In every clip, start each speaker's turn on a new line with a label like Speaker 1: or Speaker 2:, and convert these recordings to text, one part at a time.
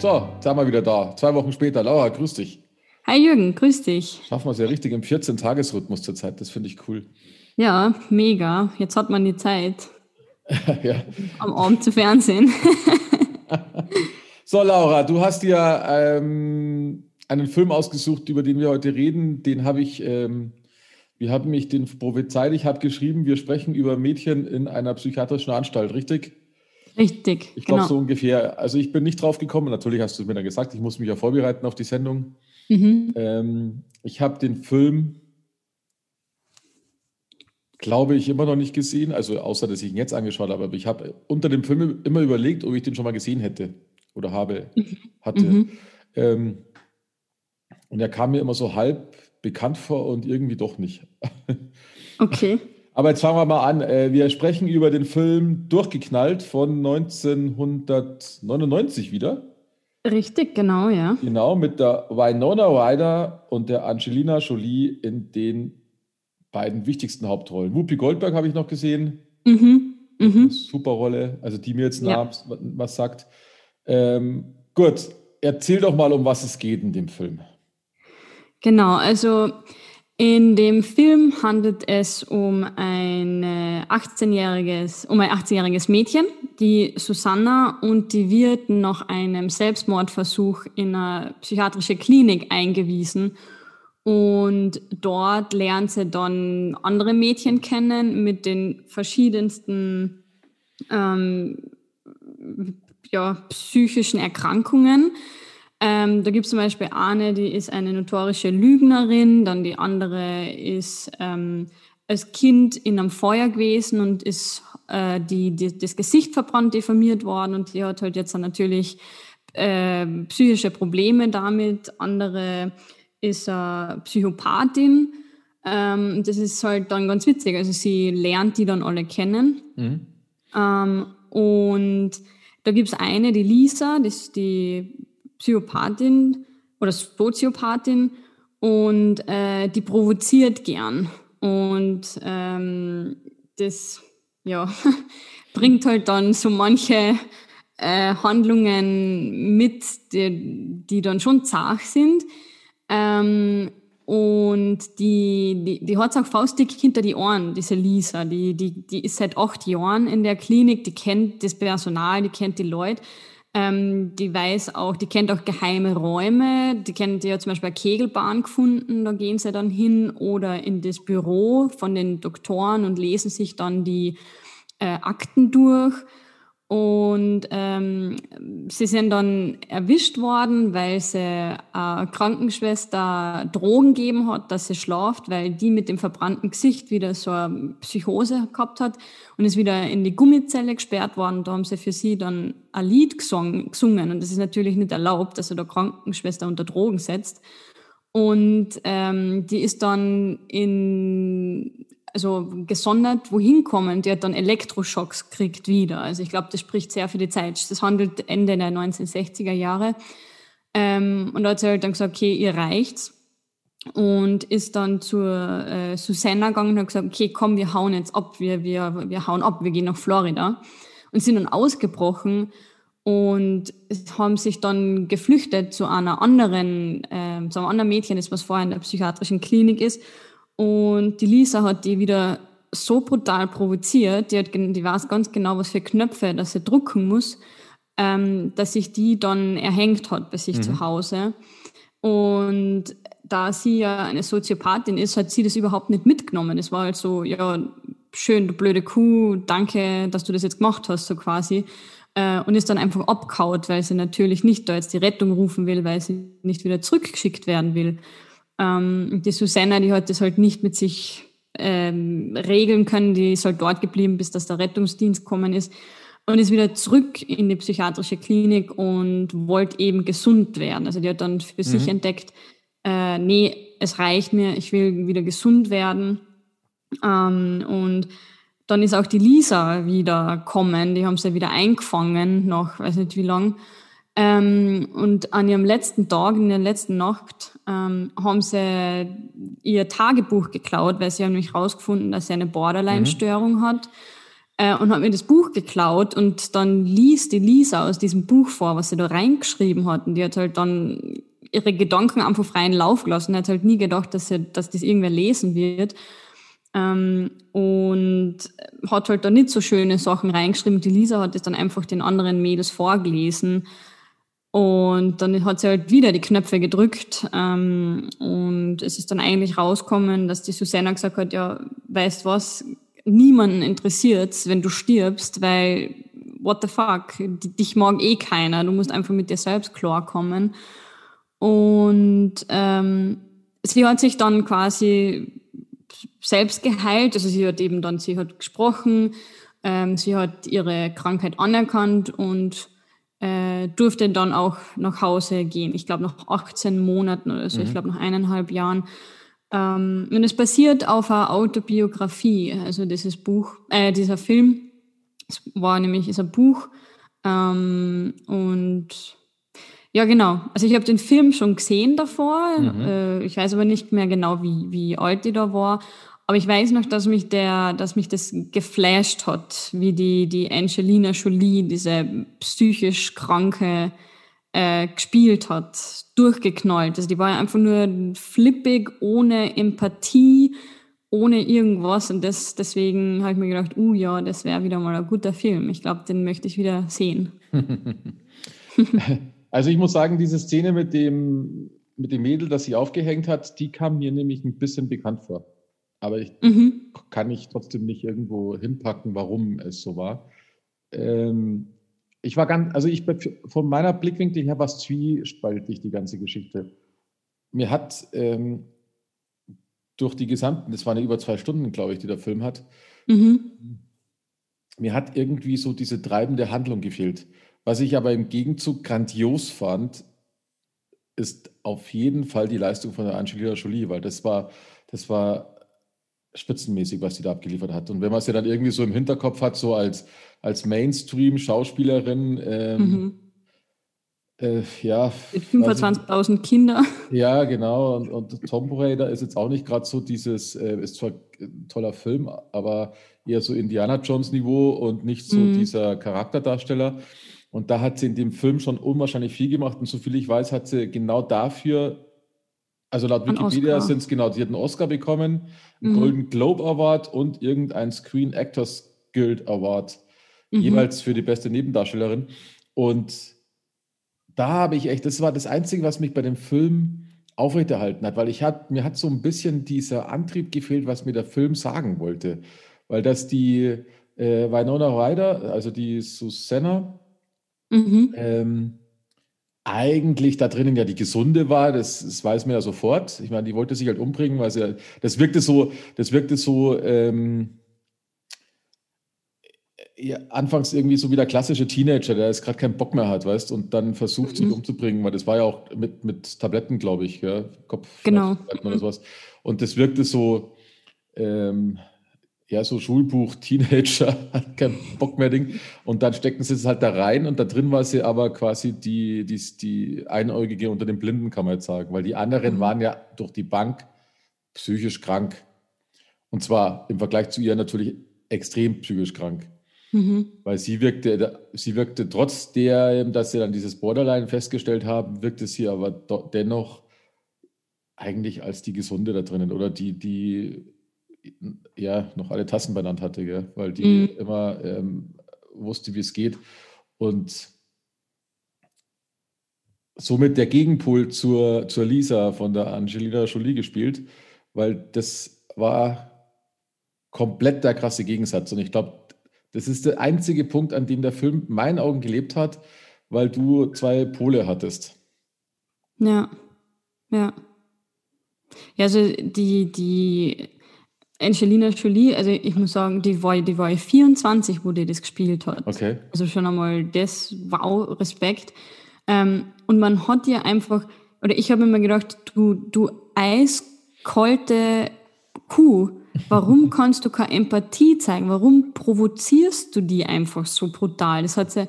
Speaker 1: So, sind wir wieder da. Zwei Wochen später. Laura, grüß dich.
Speaker 2: Hi Jürgen, grüß dich.
Speaker 1: Schaffen wir es ja richtig im 14-Tages-Rhythmus zurzeit. Das finde ich cool.
Speaker 2: Ja, mega. Jetzt hat man die Zeit,
Speaker 1: ja.
Speaker 2: am Abend zu Fernsehen.
Speaker 1: So, Laura, du hast ja ähm, einen Film ausgesucht, über den wir heute reden. Den habe ich, ähm, wir haben mich den prophezeit. Ich habe geschrieben, wir sprechen über Mädchen in einer psychiatrischen Anstalt, richtig?
Speaker 2: Richtig.
Speaker 1: Ich glaube
Speaker 2: genau.
Speaker 1: so ungefähr. Also ich bin nicht drauf gekommen. Natürlich hast du es mir dann gesagt. Ich muss mich ja vorbereiten auf die Sendung.
Speaker 2: Mhm.
Speaker 1: Ähm, ich habe den Film, glaube ich, immer noch nicht gesehen. Also außer, dass ich ihn jetzt angeschaut habe. Aber ich habe unter dem Film immer überlegt, ob ich den schon mal gesehen hätte oder habe, hatte.
Speaker 2: Mhm.
Speaker 1: Ähm, und er kam mir immer so halb bekannt vor und irgendwie doch nicht.
Speaker 2: Okay.
Speaker 1: Aber jetzt fangen wir mal an. Äh, Wir sprechen über den Film Durchgeknallt von 1999 wieder.
Speaker 2: Richtig, genau, ja.
Speaker 1: Genau, mit der Winona Ryder und der Angelina Jolie in den beiden wichtigsten Hauptrollen. Whoopi Goldberg habe ich noch gesehen.
Speaker 2: Mhm. Mhm.
Speaker 1: Super Rolle, also die mir jetzt
Speaker 2: Ja.
Speaker 1: was sagt. Ähm, gut, erzähl doch mal, um was es geht in dem Film.
Speaker 2: Genau, also in dem Film handelt es um ein äh, 18-jähriges, um ein 18-jähriges Mädchen, die Susanna, und die wird nach einem Selbstmordversuch in eine psychiatrische Klinik eingewiesen. Und dort lernt sie dann andere Mädchen kennen mit den verschiedensten ähm, ja, psychischen Erkrankungen. Ähm, da gibt es zum Beispiel eine, die ist eine notorische Lügnerin, dann die andere ist ähm, als Kind in einem Feuer gewesen und ist äh, die, die, das Gesicht verbrannt, diffamiert worden und die hat halt jetzt dann natürlich äh, psychische Probleme damit. Andere ist äh, Psychopathin. Ähm, das ist halt dann ganz witzig. Also sie lernt die dann alle kennen.
Speaker 1: Mhm.
Speaker 2: Ähm, und da gibt es eine, die Lisa, das ist die Psychopathin oder Soziopathin und äh, die provoziert gern. Und ähm, das ja, bringt halt dann so manche äh, Handlungen mit, die, die dann schon zart sind. Ähm, und die, die, die hat auch faustdick hinter die Ohren, diese Lisa. Die, die, die ist seit acht Jahren in der Klinik, die kennt das Personal, die kennt die Leute. Ähm, die weiß auch, die kennt auch geheime Räume. Die kennt, hat zum Beispiel eine Kegelbahn gefunden, da gehen sie dann hin oder in das Büro von den Doktoren und lesen sich dann die äh, Akten durch. Und ähm, sie sind dann erwischt worden, weil sie eine Krankenschwester Drogen gegeben hat, dass sie schlaft, weil die mit dem verbrannten Gesicht wieder so eine Psychose gehabt hat und ist wieder in die Gummizelle gesperrt worden. Da haben sie für sie dann ein Lied gesungen. gesungen. Und das ist natürlich nicht erlaubt, dass sie da Krankenschwester unter Drogen setzt. Und ähm, die ist dann in also gesondert wohin kommen, hat dann Elektroschocks kriegt wieder. Also ich glaube, das spricht sehr für die Zeit. Das handelt Ende der 1960er Jahre. Ähm, und da hat sie halt dann gesagt, okay, ihr reicht's. Und ist dann zur äh, Susanna gegangen und hat gesagt, okay, komm, wir hauen jetzt ab, wir, wir, wir hauen ab, wir gehen nach Florida. Und sind dann ausgebrochen und haben sich dann geflüchtet zu einer anderen, äh, zu einem anderen Mädchen, das was vorher in der psychiatrischen Klinik ist. Und die Lisa hat die wieder so brutal provoziert, die, hat, die weiß ganz genau, was für Knöpfe, dass sie drucken muss, ähm, dass sich die dann erhängt hat bei sich zu Hause. Und da sie ja eine Soziopathin ist, hat sie das überhaupt nicht mitgenommen. Es war halt so, ja, schön, du blöde Kuh, danke, dass du das jetzt gemacht hast, so quasi. Äh, und ist dann einfach abgehaut, weil sie natürlich nicht da jetzt die Rettung rufen will, weil sie nicht wieder zurückgeschickt werden will. Ähm, die Susanna, die hat das halt nicht mit sich ähm, regeln können, die ist halt dort geblieben, bis dass der Rettungsdienst gekommen ist und ist wieder zurück in die psychiatrische Klinik und wollte eben gesund werden. Also die hat dann für sich entdeckt, äh, nee, es reicht mir, ich will wieder gesund werden. Ähm, und dann ist auch die Lisa wieder kommen, die haben sie wieder eingefangen, nach weiß nicht wie lang. Ähm, und an ihrem letzten Tag, in der letzten Nacht, ähm, haben sie ihr Tagebuch geklaut, weil sie haben nämlich herausgefunden, dass sie eine Borderline-Störung hat. äh, und hat mir das Buch geklaut und dann liest die Lisa aus diesem Buch vor, was sie da reingeschrieben hat. Und die hat halt dann ihre Gedanken einfach freien Lauf gelassen. hat halt nie gedacht, dass, sie, dass das irgendwer lesen wird. Ähm, und hat halt da nicht so schöne Sachen reingeschrieben. Die Lisa hat es dann einfach den anderen Mädels vorgelesen. Und dann hat sie halt wieder die Knöpfe gedrückt. Ähm, und es ist dann eigentlich rausgekommen, dass die Susanna gesagt hat, ja, weißt was, niemanden interessiert wenn du stirbst, weil what the fuck, dich mag eh keiner. Du musst einfach mit dir selbst klarkommen. Und ähm, sie hat sich dann quasi selbst geheilt. Also sie hat eben dann, sie hat gesprochen, ähm, sie hat ihre Krankheit anerkannt und äh, durfte dann auch nach Hause gehen. Ich glaube nach 18 Monaten oder so, mhm. ich glaube nach eineinhalb Jahren. Ähm, und es basiert auf einer Autobiografie, also dieses Buch, äh, dieser Film. Es war nämlich ist ein Buch ähm, und ja, genau. Also ich habe den Film schon gesehen davor. Mhm. Äh, ich weiß aber nicht mehr genau, wie, wie alt die da war. Aber ich weiß noch, dass mich der, dass mich das geflasht hat, wie die, die Angelina Jolie, diese psychisch kranke, äh, gespielt hat, durchgeknallt. Also die war einfach nur flippig, ohne Empathie, ohne irgendwas. Und das, deswegen habe ich mir gedacht, uh ja, das wäre wieder mal ein guter Film. Ich glaube, den möchte ich wieder sehen.
Speaker 1: Also ich muss sagen, diese Szene mit dem, mit dem Mädel, das sie aufgehängt hat, die kam mir nämlich ein bisschen bekannt vor. Aber ich mhm. kann ich trotzdem nicht irgendwo hinpacken, warum es so war. Ähm, ich war ganz, also ich von meiner Blickwinkel her war es zwiespaltig, die ganze Geschichte. Mir hat ähm, durch die gesamten, das waren ja über zwei Stunden, glaube ich, die der Film hat, mhm. mir hat irgendwie so diese treibende Handlung gefehlt. Was ich aber im Gegenzug grandios fand, ist auf jeden Fall die Leistung von der Angelina Jolie, weil das war, das war spitzenmäßig, was sie da abgeliefert hat. Und wenn man sie dann irgendwie so im Hinterkopf hat, so als, als Mainstream-Schauspielerin, ähm, mhm.
Speaker 2: äh, ja. Mit 25.000 Kinder.
Speaker 1: Ja, genau. Und, und Tomb Raider ist jetzt auch nicht gerade so dieses, äh, ist zwar ein toller Film, aber eher so Indiana Jones-Niveau und nicht so mhm. dieser Charakterdarsteller. Und da hat sie in dem Film schon unwahrscheinlich viel gemacht. Und soviel ich weiß, hat sie genau dafür, also laut Wikipedia sind es genau, sie hat einen Oscar bekommen, einen mhm. Golden Globe Award und irgendeinen Screen Actors Guild Award, mhm. jeweils für die beste Nebendarstellerin. Und da habe ich echt, das war das Einzige, was mich bei dem Film aufrechterhalten hat, weil ich hat, mir hat so ein bisschen dieser Antrieb gefehlt, was mir der Film sagen wollte. Weil dass die äh, Winona Ryder, also die Susanna, Mhm. Ähm, eigentlich da drinnen ja die Gesunde war, das, das, weiß man ja sofort. Ich meine, die wollte sich halt umbringen, weil sie, das wirkte so, das wirkte so, ähm, ja, anfangs irgendwie so wie der klassische Teenager, der jetzt gerade keinen Bock mehr hat, weißt, und dann versucht, sich mhm. umzubringen, weil das war ja auch mit, mit Tabletten, glaube ich, ja, Kopf
Speaker 2: genau.
Speaker 1: oder sowas. Und das wirkte so, ähm, ja, so Schulbuch, Teenager, hat keinen Bock mehr Ding. Und dann steckten sie es halt da rein und da drin war sie aber quasi die, die, die Einäugige unter den Blinden, kann man jetzt sagen. Weil die anderen mhm. waren ja durch die Bank psychisch krank. Und zwar im Vergleich zu ihr natürlich extrem psychisch krank. Mhm. Weil sie wirkte, sie wirkte trotz der, dass sie dann dieses Borderline festgestellt haben, wirkte sie aber dennoch eigentlich als die Gesunde da drinnen oder die, die ja noch alle Tassen benannt hatte, gell? weil die mhm. immer ähm, wusste, wie es geht. Und somit der Gegenpol zur, zur Lisa von der Angelina Jolie gespielt, weil das war komplett der krasse Gegensatz. Und ich glaube, das ist der einzige Punkt, an dem der Film in meinen Augen gelebt hat, weil du zwei Pole hattest.
Speaker 2: Ja, ja. Ja, also die, die Angelina Jolie, also ich muss sagen, die war, die war 24, wo die das gespielt hat.
Speaker 1: Okay.
Speaker 2: Also schon einmal das, wow, Respekt. Ähm, und man hat ja einfach, oder ich habe immer gedacht, du, du eiskalte Kuh, warum kannst du keine Empathie zeigen? Warum provozierst du die einfach so brutal? Das hat sie,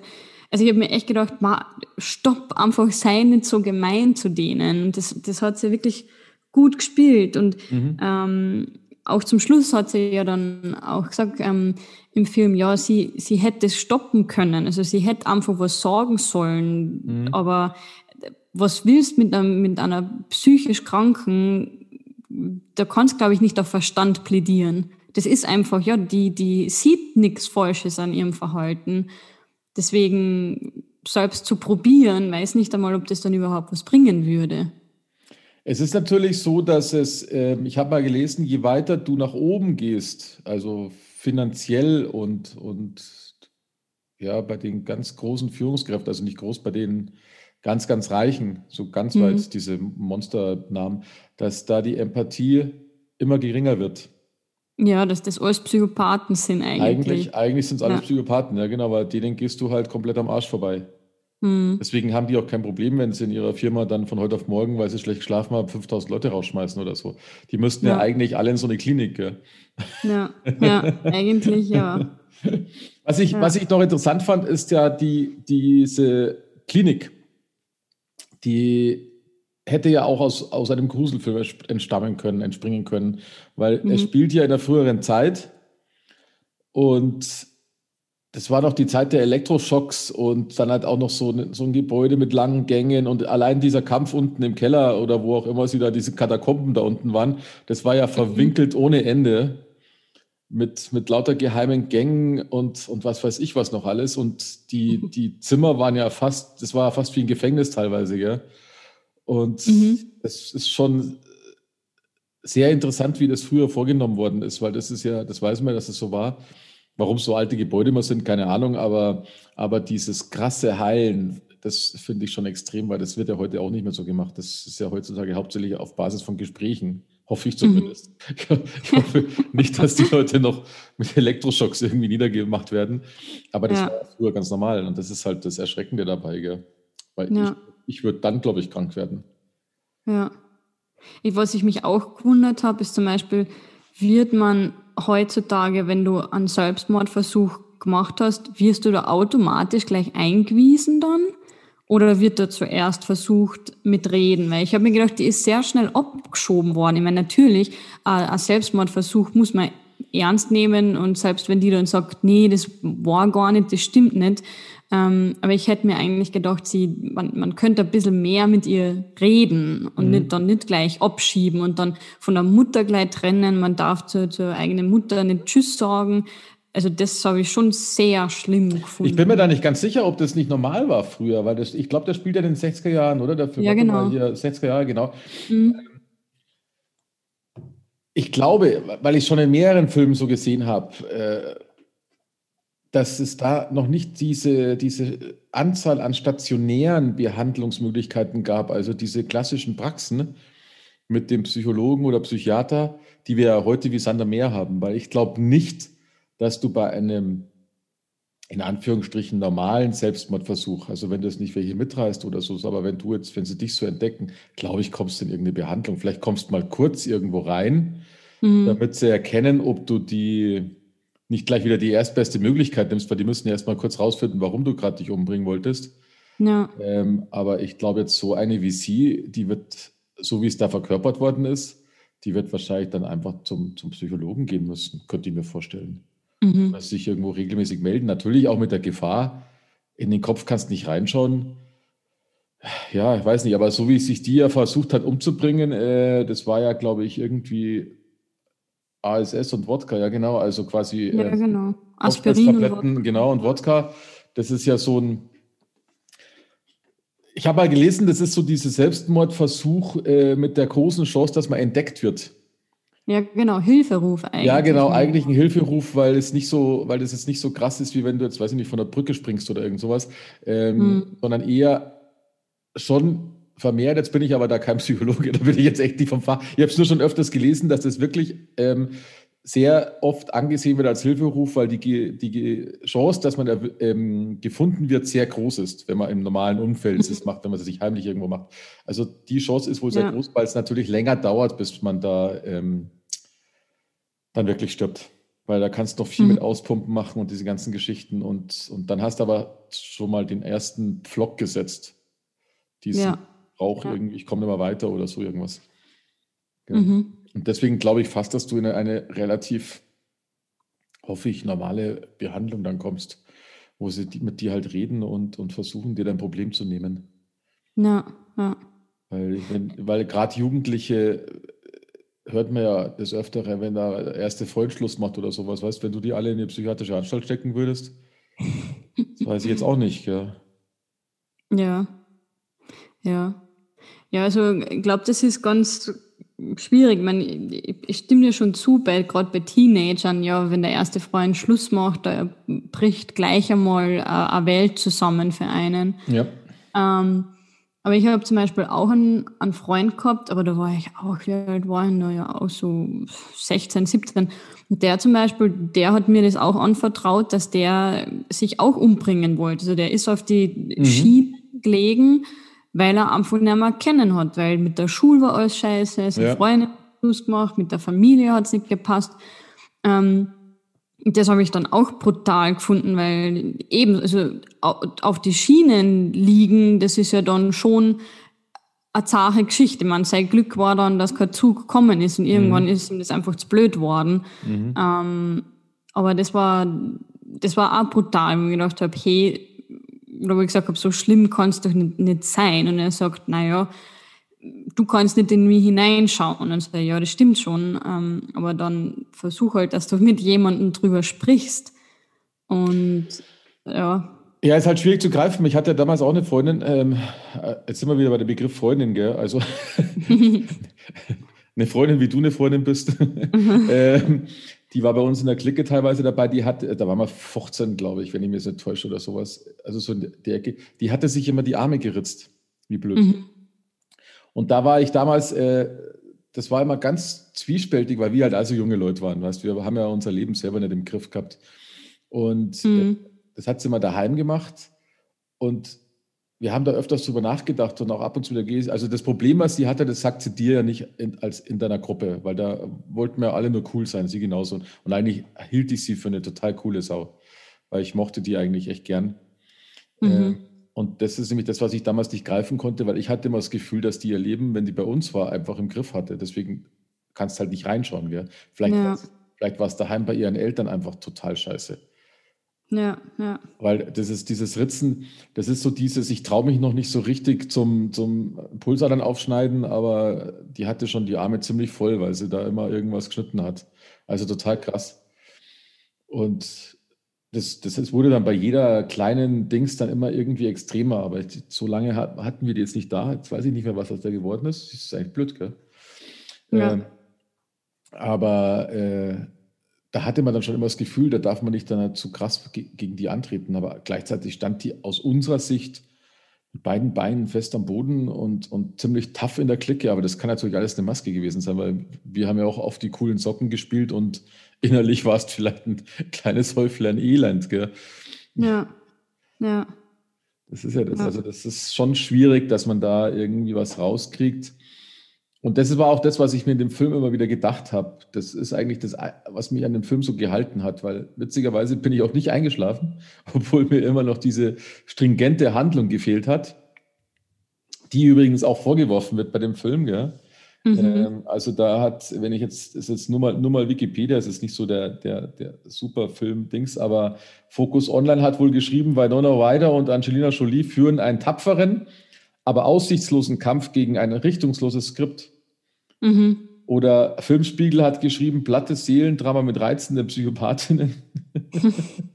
Speaker 2: also ich habe mir echt gedacht, ma, stopp, einfach sei nicht so gemein zu denen. Und das, das hat sie wirklich gut gespielt. Und mhm. ähm, auch zum Schluss hat sie ja dann auch gesagt ähm, im Film, ja, sie, sie hätte es stoppen können. Also sie hätte einfach was sagen sollen. Mhm. Aber was willst mit, einem, mit einer psychisch Kranken, da kannst, glaube ich, nicht auf Verstand plädieren. Das ist einfach, ja, die, die sieht nichts Falsches an ihrem Verhalten. Deswegen selbst zu probieren, weiß nicht einmal, ob das dann überhaupt was bringen würde.
Speaker 1: Es ist natürlich so, dass es, äh, ich habe mal gelesen, je weiter du nach oben gehst, also finanziell und, und ja, bei den ganz großen Führungskräften, also nicht groß, bei den ganz, ganz Reichen, so ganz mhm. weit diese Monsternamen, dass da die Empathie immer geringer wird.
Speaker 2: Ja, dass das alles Psychopathen sind eigentlich.
Speaker 1: Eigentlich, eigentlich sind es alles ja. Psychopathen, ja genau, weil denen gehst du halt komplett am Arsch vorbei. Mhm. Deswegen haben die auch kein Problem, wenn sie in ihrer Firma dann von heute auf morgen, weil sie schlecht geschlafen haben, 5000 Leute rausschmeißen oder so. Die müssten ja, ja eigentlich alle in so eine Klinik. Gell?
Speaker 2: Ja, ja eigentlich ja.
Speaker 1: Was ich, ja. was ich noch interessant fand, ist ja die, diese Klinik, die hätte ja auch aus, aus einem Gruselfilm entstammen können, entspringen können, weil mhm. er spielt ja in der früheren Zeit und das war noch die Zeit der Elektroschocks und dann halt auch noch so, so ein Gebäude mit langen Gängen und allein dieser Kampf unten im Keller oder wo auch immer sie da diese Katakomben da unten waren, das war ja verwinkelt ohne Ende mit, mit lauter geheimen Gängen und, und was weiß ich was noch alles. Und die, mhm. die Zimmer waren ja fast, das war fast wie ein Gefängnis teilweise, gell? Und mhm. es ist schon sehr interessant, wie das früher vorgenommen worden ist, weil das ist ja, das weiß man, dass es so war. Warum so alte Gebäude immer sind, keine Ahnung, aber, aber dieses krasse Heilen, das finde ich schon extrem, weil das wird ja heute auch nicht mehr so gemacht. Das ist ja heutzutage hauptsächlich auf Basis von Gesprächen. Hoffe ich zumindest. Mhm. Ich hoffe nicht, dass die Leute noch mit Elektroschocks irgendwie niedergemacht werden. Aber das ja. war früher ganz normal. Und das ist halt das Erschreckende dabei, gell? Weil ja. ich, ich würde dann, glaube ich, krank werden.
Speaker 2: Ja. Ich, was ich mich auch gewundert habe, ist zum Beispiel, wird man heutzutage, wenn du einen Selbstmordversuch gemacht hast, wirst du da automatisch gleich eingewiesen dann? Oder wird da zuerst versucht mit Reden? Weil ich habe mir gedacht, die ist sehr schnell abgeschoben worden. Ich meine, natürlich, äh, ein Selbstmordversuch muss man ernst nehmen und selbst wenn die dann sagt, nee, das war gar nicht, das stimmt nicht. Ähm, aber ich hätte mir eigentlich gedacht, sie, man, man könnte ein bisschen mehr mit ihr reden und mhm. nicht, dann nicht gleich abschieben und dann von der Mutter gleich trennen. Man darf zur, zur eigenen Mutter nicht Tschüss sagen. Also das habe ich schon sehr schlimm gefunden.
Speaker 1: Ich bin mir da nicht ganz sicher, ob das nicht normal war früher, weil das, ich glaube, das spielt ja in den 60er Jahren, oder? Dafür
Speaker 2: ja, genau.
Speaker 1: Hier, 60er Jahre, genau. Mhm. Ich glaube, weil ich schon in mehreren Filmen so gesehen habe, äh, dass es da noch nicht diese, diese Anzahl an stationären Behandlungsmöglichkeiten gab, also diese klassischen Praxen mit dem Psychologen oder Psychiater, die wir ja heute wie Sander mehr haben, weil ich glaube nicht, dass du bei einem in Anführungsstrichen normalen Selbstmordversuch, also wenn du es nicht welche mitreißt oder so, aber wenn du jetzt, wenn sie dich so entdecken, glaube ich, kommst du in irgendeine Behandlung. Vielleicht kommst du mal kurz irgendwo rein, mhm. damit sie erkennen, ob du die nicht gleich wieder die erstbeste Möglichkeit nimmst, weil die müssen ja erstmal kurz rausfinden, warum du gerade dich umbringen wolltest. Ja. Ähm, aber ich glaube jetzt so eine wie sie, die wird, so wie es da verkörpert worden ist, die wird wahrscheinlich dann einfach zum, zum Psychologen gehen müssen, könnte ich mir vorstellen mhm. dass sich irgendwo regelmäßig melden. Natürlich auch mit der Gefahr, in den Kopf kannst du nicht reinschauen. Ja, ich weiß nicht, aber so wie sich die ja versucht hat umzubringen, äh, das war ja, glaube ich, irgendwie ASS und Wodka, ja genau, also quasi
Speaker 2: ja, äh, genau. Aspirin
Speaker 1: und genau und Wodka. Das ist ja so ein ich habe mal gelesen, das ist so dieser Selbstmordversuch äh, mit der großen Chance, dass man entdeckt wird.
Speaker 2: Ja, genau, Hilferuf eigentlich.
Speaker 1: Ja, genau, eigentlich ein Hilferuf, weil es nicht so, weil das jetzt nicht so krass ist, wie wenn du jetzt, weiß ich nicht, von der Brücke springst oder irgend sowas, ähm, hm. sondern eher schon vermehrt. Jetzt bin ich aber da kein Psychologe, da bin ich jetzt echt nicht vom Fach. Ich habe es nur schon öfters gelesen, dass das wirklich ähm, sehr oft angesehen wird als Hilferuf, weil die, die Chance, dass man da, ähm, gefunden wird, sehr groß ist, wenn man im normalen Umfeld es macht, wenn man es sich heimlich irgendwo macht. Also die Chance ist wohl sehr ja. groß, weil es natürlich länger dauert, bis man da ähm, dann wirklich stirbt. Weil da kannst du noch viel mhm. mit Auspumpen machen und diese ganzen Geschichten. Und, und dann hast du aber schon mal den ersten Pflock gesetzt. Diesen ja. Rauch ja. irgendwie, ich komme nicht mehr weiter oder so irgendwas.
Speaker 2: Ja. Mhm.
Speaker 1: Und deswegen glaube ich fast, dass du in eine relativ, hoffe ich, normale Behandlung dann kommst, wo sie mit dir halt reden und, und versuchen, dir dein Problem zu nehmen.
Speaker 2: Ja, ja.
Speaker 1: Weil, weil gerade Jugendliche hört man ja das Öftere, wenn der erste Freund Schluss macht oder sowas. Weißt wenn du die alle in eine psychiatrische Anstalt stecken würdest, das weiß ich jetzt auch nicht. Gell?
Speaker 2: Ja. Ja. Ja, also ich glaube, das ist ganz schwierig. Ich, meine, ich, stimme dir schon zu, bei, gerade bei Teenagern, ja, wenn der erste Freund Schluss macht, da bricht gleich einmal äh, eine Welt zusammen für einen.
Speaker 1: Ja.
Speaker 2: Ähm, aber ich habe zum Beispiel auch einen, einen Freund gehabt, aber da war ich auch, wie alt war ich da ja auch so 16, 17. Und der zum Beispiel, der hat mir das auch anvertraut, dass der sich auch umbringen wollte. Also der ist auf die mhm. Schiene gelegen, weil er einfach nicht mehr kennen hat, weil mit der Schule war alles scheiße, seine ja. Freunde Schluss gemacht, mit der Familie hat es nicht gepasst. Ähm, das habe ich dann auch brutal gefunden, weil eben, also auf die Schienen liegen, das ist ja dann schon eine zahre Geschichte. Man sein Glück war dann, dass kein Zug gekommen ist und irgendwann mhm. ist ihm das einfach zu blöd worden. Mhm. Ähm, aber das war, das war auch brutal, wo ich gedacht habe, hey, oder wo ich gesagt habe, so schlimm kann es doch nicht, nicht sein. Und er sagt, naja, du kannst nicht in mich hineinschauen. Und so, ja, das stimmt schon. Ähm, aber dann versuch halt, dass du mit jemandem drüber sprichst. Und ja.
Speaker 1: Ja, ist halt schwierig zu greifen. Ich hatte damals auch eine Freundin, ähm, äh, jetzt sind wir wieder bei dem Begriff Freundin, gell? Also eine Freundin, wie du eine Freundin bist. ähm, die war bei uns in der Clique teilweise dabei, die hat, da waren wir 14, glaube ich, wenn ich mich nicht täusche oder sowas. Also so in der Ecke. Die hatte sich immer die Arme geritzt. Wie blöd. Mhm. Und da war ich damals, äh, das war immer ganz zwiespältig, weil wir halt also junge Leute waren. Weißt, wir haben ja unser Leben selber nicht im Griff gehabt. Und mhm. äh, das hat sie immer daheim gemacht. Und wir haben da öfters drüber nachgedacht und auch ab und zu wieder Also das Problem, was sie hatte, das sagt sie dir ja nicht in, als in deiner Gruppe, weil da wollten wir alle nur cool sein, sie genauso. Und eigentlich hielt ich sie für eine total coole Sau, weil ich mochte die eigentlich echt gern. Mhm. Äh, und das ist nämlich das, was ich damals nicht greifen konnte, weil ich hatte immer das Gefühl, dass die ihr Leben, wenn die bei uns war, einfach im Griff hatte. Deswegen kannst du halt nicht reinschauen. Gell? Vielleicht, ja. vielleicht war es daheim bei ihren Eltern einfach total scheiße.
Speaker 2: Ja, ja.
Speaker 1: Weil das ist dieses Ritzen, das ist so dieses, ich traue mich noch nicht so richtig zum, zum Pulsadern aufschneiden, aber die hatte schon die Arme ziemlich voll, weil sie da immer irgendwas geschnitten hat. Also total krass. Und das, das wurde dann bei jeder kleinen Dings dann immer irgendwie extremer, aber so lange hatten wir die jetzt nicht da. Jetzt weiß ich nicht mehr, was das da geworden ist. Das ist eigentlich blöd, gell? Ja. Ähm, aber äh, da hatte man dann schon immer das Gefühl, da darf man nicht dann zu krass gegen die antreten. Aber gleichzeitig stand die aus unserer Sicht mit beiden Beinen fest am Boden und, und ziemlich tough in der Clique. Aber das kann natürlich alles eine Maske gewesen sein, weil wir haben ja auch auf die coolen Socken gespielt und innerlich war es vielleicht ein kleines Häuflein Elend, gell?
Speaker 2: Ja, ja.
Speaker 1: Das ist ja das. Ja. Also, das ist schon schwierig, dass man da irgendwie was rauskriegt. Und das war auch das, was ich mir in dem Film immer wieder gedacht habe. Das ist eigentlich das, was mich an dem Film so gehalten hat, weil witzigerweise bin ich auch nicht eingeschlafen, obwohl mir immer noch diese stringente Handlung gefehlt hat, die übrigens auch vorgeworfen wird bei dem Film. Gell? Mhm. Ähm, also da hat, wenn ich jetzt, ist jetzt nur mal, nur mal Wikipedia, es ist nicht so der, der, der super Film-Dings, aber Focus Online hat wohl geschrieben, Winona Ryder und Angelina Jolie führen einen tapferen, aber aussichtslosen Kampf gegen ein richtungsloses Skript. Mhm. Oder Filmspiegel hat geschrieben, plattes Seelendrama mit reizenden Psychopathinnen.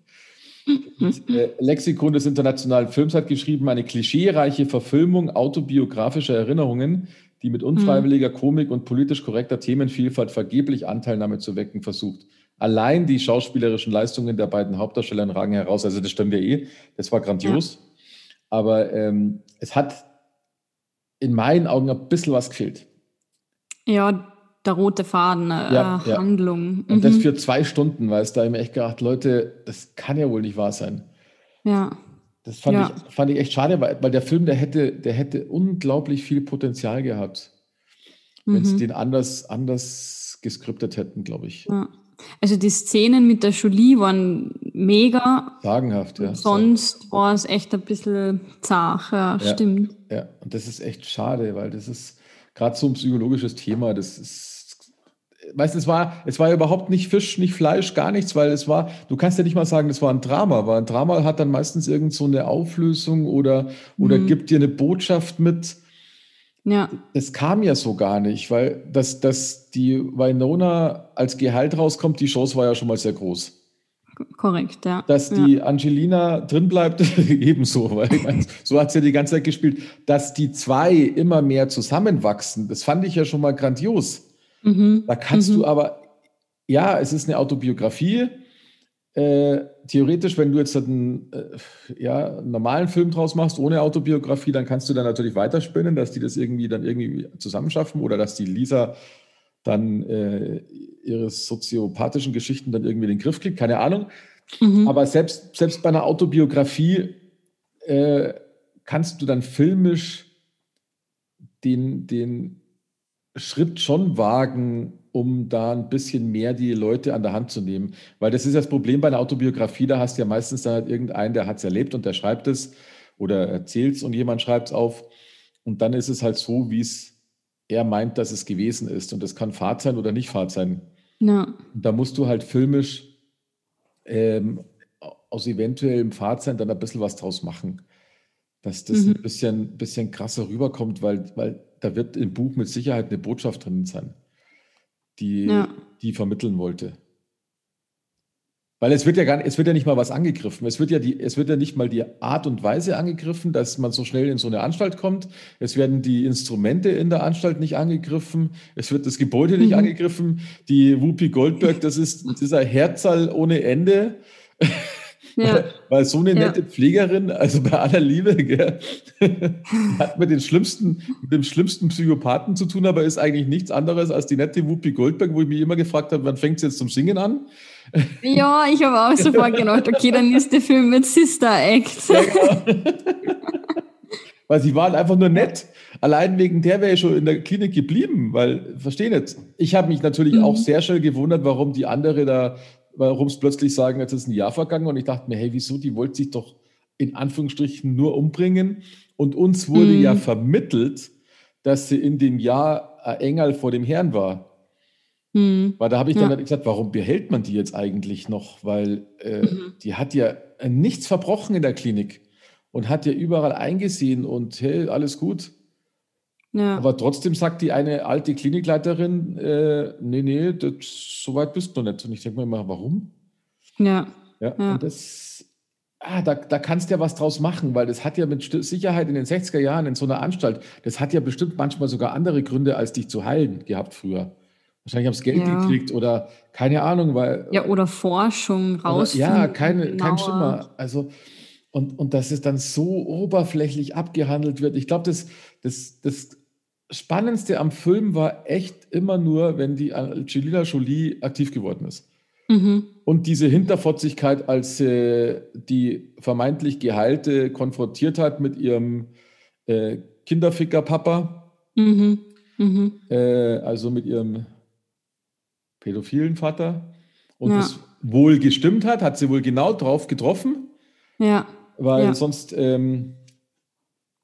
Speaker 1: Äh, Lexikon des internationalen Films hat geschrieben, eine klischeereiche Verfilmung autobiografischer Erinnerungen, die mit unfreiwilliger Komik und politisch korrekter Themenvielfalt vergeblich Anteilnahme zu wecken versucht. Allein die schauspielerischen Leistungen der beiden Hauptdarsteller ragen heraus. Also das stimmt ja eh, das war grandios. Ja. Aber ähm, es hat in meinen Augen ein bisschen was gefehlt.
Speaker 2: Ja, der rote Faden, äh, ja, Handlung.
Speaker 1: Ja. Und das mhm. für zwei Stunden, weil es da immer echt gedacht, Leute, das kann ja wohl nicht wahr sein.
Speaker 2: Ja.
Speaker 1: Das fand, ja. ich, fand ich echt schade, weil, weil der Film, der hätte, der hätte unglaublich viel Potenzial gehabt, wenn sie mhm. den anders, anders geskriptet hätten, glaube ich.
Speaker 2: Ja. Also die Szenen mit der Jolie waren mega.
Speaker 1: Sagenhaft, ja.
Speaker 2: Sonst war es echt ein bisschen zart, ja, ja, stimmt.
Speaker 1: Ja, und das ist echt schade, weil das ist gerade so ein psychologisches Thema, das ist, weißt du, es war, es war überhaupt nicht Fisch, nicht Fleisch, gar nichts, weil es war, du kannst ja nicht mal sagen, das war ein Drama, weil ein Drama hat dann meistens irgend so eine Auflösung oder, oder mhm. gibt dir eine Botschaft mit. Ja. Das kam ja so gar nicht, weil dass, dass die Winona als Gehalt rauskommt, die Chance war ja schon mal sehr groß.
Speaker 2: Korrekt, ja.
Speaker 1: Dass die ja. Angelina drin bleibt, ebenso, weil so hat sie ja die ganze Zeit gespielt. Dass die zwei immer mehr zusammenwachsen, das fand ich ja schon mal grandios. Mhm. Da kannst mhm. du aber, ja, es ist eine Autobiografie. Äh, theoretisch, wenn du jetzt einen, äh, ja, einen normalen Film draus machst, ohne Autobiografie, dann kannst du dann natürlich weiterspinnen, dass die das irgendwie dann irgendwie zusammenschaffen oder dass die Lisa dann äh, ihre soziopathischen Geschichten dann irgendwie in den Griff kriegt, keine Ahnung. Mhm. Aber selbst, selbst bei einer Autobiografie äh, kannst du dann filmisch den, den Schritt schon wagen, um da ein bisschen mehr die Leute an der Hand zu nehmen. Weil das ist das Problem bei einer Autobiografie, da hast du ja meistens dann halt irgendeinen, der hat es erlebt und der schreibt es oder erzählt es und jemand schreibt es auf. Und dann ist es halt so, wie es er meint, dass es gewesen ist. Und das kann Fahrt sein oder nicht Fahrt sein. Ja. da musst du halt filmisch ähm, aus eventuellem Fahrt sein dann ein bisschen was draus machen. Dass das mhm. ein bisschen, bisschen krasser rüberkommt, weil, weil da wird im Buch mit Sicherheit eine Botschaft drin sein, die, ja. die vermitteln wollte. Weil es wird ja gar es wird ja nicht mal was angegriffen. Es wird ja die, es wird ja nicht mal die Art und Weise angegriffen, dass man so schnell in so eine Anstalt kommt. Es werden die Instrumente in der Anstalt nicht angegriffen. Es wird das Gebäude nicht mhm. angegriffen. Die Whoopi Goldberg, das ist dieser Herzall ohne Ende. Ja. Weil so eine nette ja. Pflegerin, also bei aller Liebe, gell, hat mit, den schlimmsten, mit dem schlimmsten Psychopathen zu tun, aber ist eigentlich nichts anderes als die nette Whoopi Goldberg, wo ich mich immer gefragt habe, wann fängt sie jetzt zum Singen an?
Speaker 2: Ja, ich habe auch sofort gedacht, okay, dann ist der Film mit Sister Act. Ja, genau.
Speaker 1: weil sie waren einfach nur nett. Allein wegen der wäre ich schon in der Klinik geblieben, weil, verstehen jetzt, ich habe mich natürlich mhm. auch sehr schnell gewundert, warum die andere da warum es plötzlich sagen, jetzt ist ein Jahr vergangen und ich dachte mir, hey, wieso, die wollte sich doch in Anführungsstrichen nur umbringen und uns wurde mhm. ja vermittelt, dass sie in dem Jahr ein Engel vor dem Herrn war. Mhm. Weil da habe ich dann ja. gesagt, warum behält man die jetzt eigentlich noch? Weil äh, mhm. die hat ja nichts verbrochen in der Klinik und hat ja überall eingesehen und hey, alles gut. Ja. Aber trotzdem sagt die eine alte Klinikleiterin, äh, nee, nee, das, so weit bist du nicht. Und ich denke mir immer, warum? Ja. Ja, ja. und das, ah, da, da kannst du ja was draus machen, weil das hat ja mit Sicherheit in den 60er Jahren in so einer Anstalt, das hat ja bestimmt manchmal sogar andere Gründe, als dich zu heilen gehabt früher. Wahrscheinlich haben sie Geld ja. gekriegt oder keine Ahnung, weil.
Speaker 2: Ja, oder Forschung raus.
Speaker 1: Ja, keine, kein Schimmer. Also, und, und dass es dann so oberflächlich abgehandelt wird. Ich glaube, das, das, das Spannendste am Film war echt immer nur, wenn die Angelina Jolie aktiv geworden ist. Mhm. Und diese Hinterfotzigkeit, als äh, die vermeintlich Geheilte konfrontiert hat mit ihrem äh, Kinderficker-Papa, mhm. mhm. äh, also mit ihrem pädophilen Vater, und ja. es wohl gestimmt hat, hat sie wohl genau drauf getroffen. Ja. Weil ja. sonst ähm,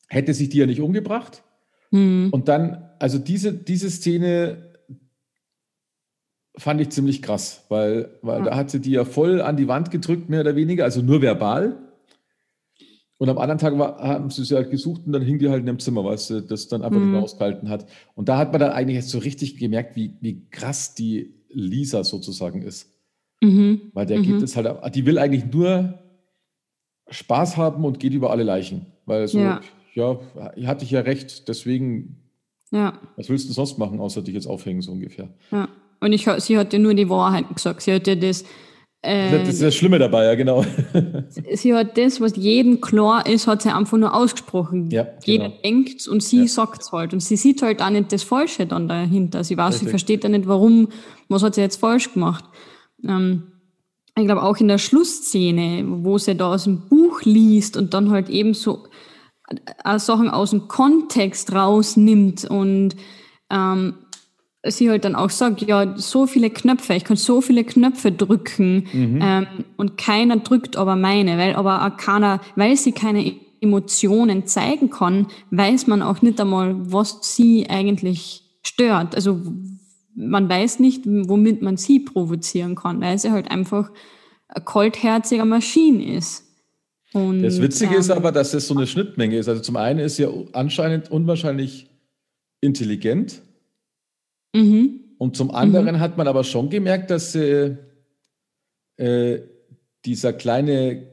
Speaker 1: hätte sich die ja nicht umgebracht. Mhm. Und dann, also diese, diese Szene fand ich ziemlich krass, weil, weil ja. da hat sie die ja voll an die Wand gedrückt, mehr oder weniger, also nur verbal. Und am anderen Tag war, haben sie sie halt gesucht und dann hing die halt in dem Zimmer, weil sie das dann einfach mhm. nicht mehr ausgehalten hat. Und da hat man dann eigentlich so richtig gemerkt, wie, wie krass die Lisa sozusagen ist. Mhm. Weil der mhm. geht es halt, die will eigentlich nur Spaß haben und geht über alle Leichen. Weil so, ja ja, hatte ich ja recht, deswegen, ja. was willst du sonst machen, außer dich jetzt aufhängen, so ungefähr.
Speaker 2: Ja. Und ich, sie hat ja nur die Wahrheit gesagt. Sie hat ja das.
Speaker 1: Äh, das ist das Schlimme dabei, ja, genau.
Speaker 2: sie hat das, was jedem klar ist, hat sie einfach nur ausgesprochen. Ja, genau. Jeder denkt und sie ja. sagt es halt. Und sie sieht halt auch nicht das Falsche dann dahinter. Sie weiß, Richtig. sie versteht ja nicht, warum, was hat sie jetzt falsch gemacht. Ähm, ich glaube auch in der Schlussszene, wo sie da aus dem Buch liest und dann halt eben so Sachen aus dem Kontext rausnimmt und ähm, sie halt dann auch sagt, ja, so viele Knöpfe, ich kann so viele Knöpfe drücken mhm. ähm, und keiner drückt aber meine, weil aber auch keiner, weil sie keine Emotionen zeigen kann, weiß man auch nicht einmal, was sie eigentlich stört. Also man weiß nicht, womit man sie provozieren kann, weil sie halt einfach eine kaltherzige Maschine ist.
Speaker 1: Und, das Witzige ähm, ist aber, dass es so eine Schnittmenge ist. Also zum einen ist sie ja anscheinend unwahrscheinlich intelligent. Mhm. Und zum anderen mhm. hat man aber schon gemerkt, dass äh, äh, dieser kleine